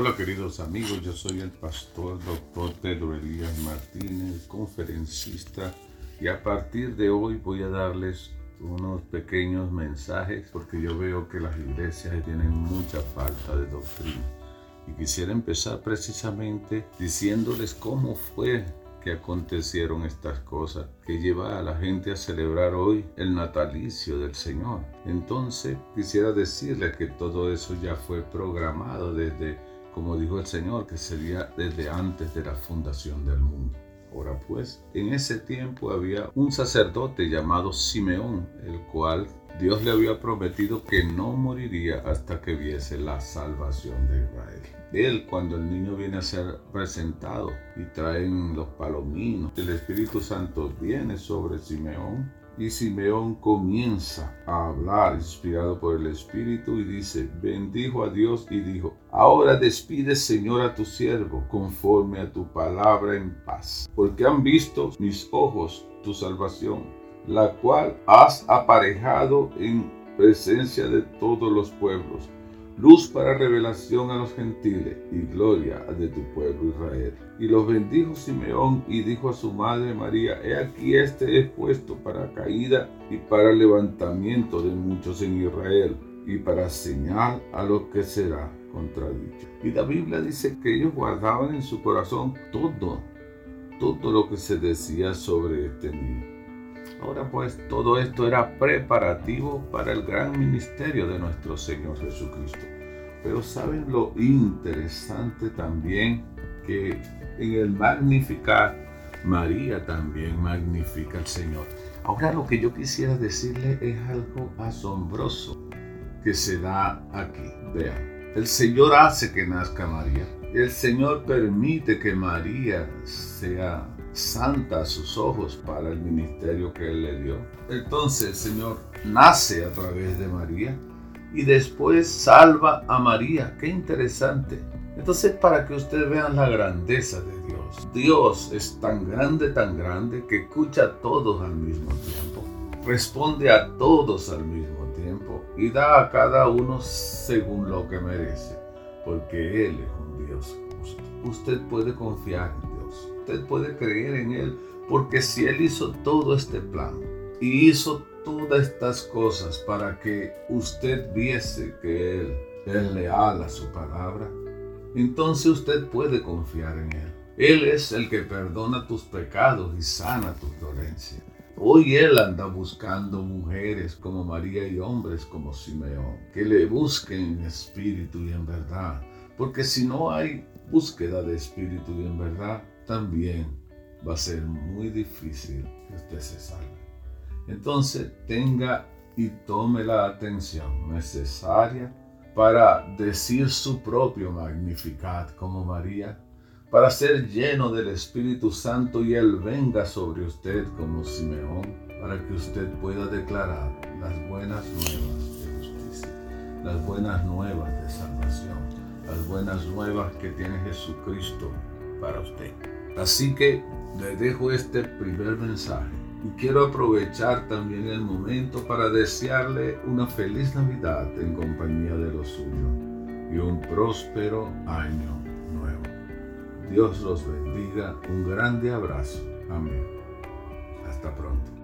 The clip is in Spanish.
Hola queridos amigos, yo soy el pastor doctor Pedro Elías Martínez, conferencista, y a partir de hoy voy a darles unos pequeños mensajes porque yo veo que las iglesias tienen mucha falta de doctrina. Y quisiera empezar precisamente diciéndoles cómo fue que acontecieron estas cosas que lleva a la gente a celebrar hoy el natalicio del Señor. Entonces quisiera decirles que todo eso ya fue programado desde, como dijo el Señor, que sería desde antes de la fundación del mundo. Ahora pues, en ese tiempo había un sacerdote llamado Simeón, el cual Dios le había prometido que no moriría hasta que viese la salvación de Israel. Él, cuando el niño viene a ser presentado y traen los palominos, el Espíritu Santo viene sobre Simeón y Simeón comienza a hablar inspirado por el Espíritu y dice, bendijo a Dios y dijo, ahora despide Señor a tu siervo conforme a tu palabra en paz, porque han visto mis ojos tu salvación la cual has aparejado en presencia de todos los pueblos, luz para revelación a los gentiles y gloria de tu pueblo Israel. Y los bendijo Simeón y dijo a su madre María, he aquí este es puesto para caída y para levantamiento de muchos en Israel y para señal a lo que será contradicho. Y la Biblia dice que ellos guardaban en su corazón todo, todo lo que se decía sobre este niño. Ahora pues todo esto era preparativo para el gran ministerio de nuestro Señor Jesucristo. Pero saben lo interesante también que en el magnificar, María también magnifica al Señor. Ahora lo que yo quisiera decirle es algo asombroso que se da aquí. Vean, el Señor hace que nazca María. El Señor permite que María sea santa a sus ojos para el ministerio que Él le dio. Entonces el Señor nace a través de María y después salva a María. Qué interesante. Entonces para que ustedes vean la grandeza de Dios. Dios es tan grande, tan grande que escucha a todos al mismo tiempo. Responde a todos al mismo tiempo y da a cada uno según lo que merece. Porque Él es un Dios justo. Usted puede confiar en usted puede creer en Él, porque si Él hizo todo este plan y hizo todas estas cosas para que usted viese que Él es leal a su palabra, entonces usted puede confiar en Él. Él es el que perdona tus pecados y sana tu dolencia. Hoy Él anda buscando mujeres como María y hombres como Simeón, que le busquen en espíritu y en verdad. Porque si no hay búsqueda de espíritu y en verdad, también va a ser muy difícil que usted se salve. Entonces tenga y tome la atención necesaria para decir su propio magnificat como María, para ser lleno del Espíritu Santo y Él venga sobre usted como Simeón, para que usted pueda declarar las buenas nuevas de justicia, las buenas nuevas de salvación, las buenas nuevas que tiene Jesucristo para usted. Así que le dejo este primer mensaje y quiero aprovechar también el momento para desearle una feliz Navidad en compañía de los suyos y un próspero año. Dios los bendiga. Un grande abrazo. Amén. Hasta pronto.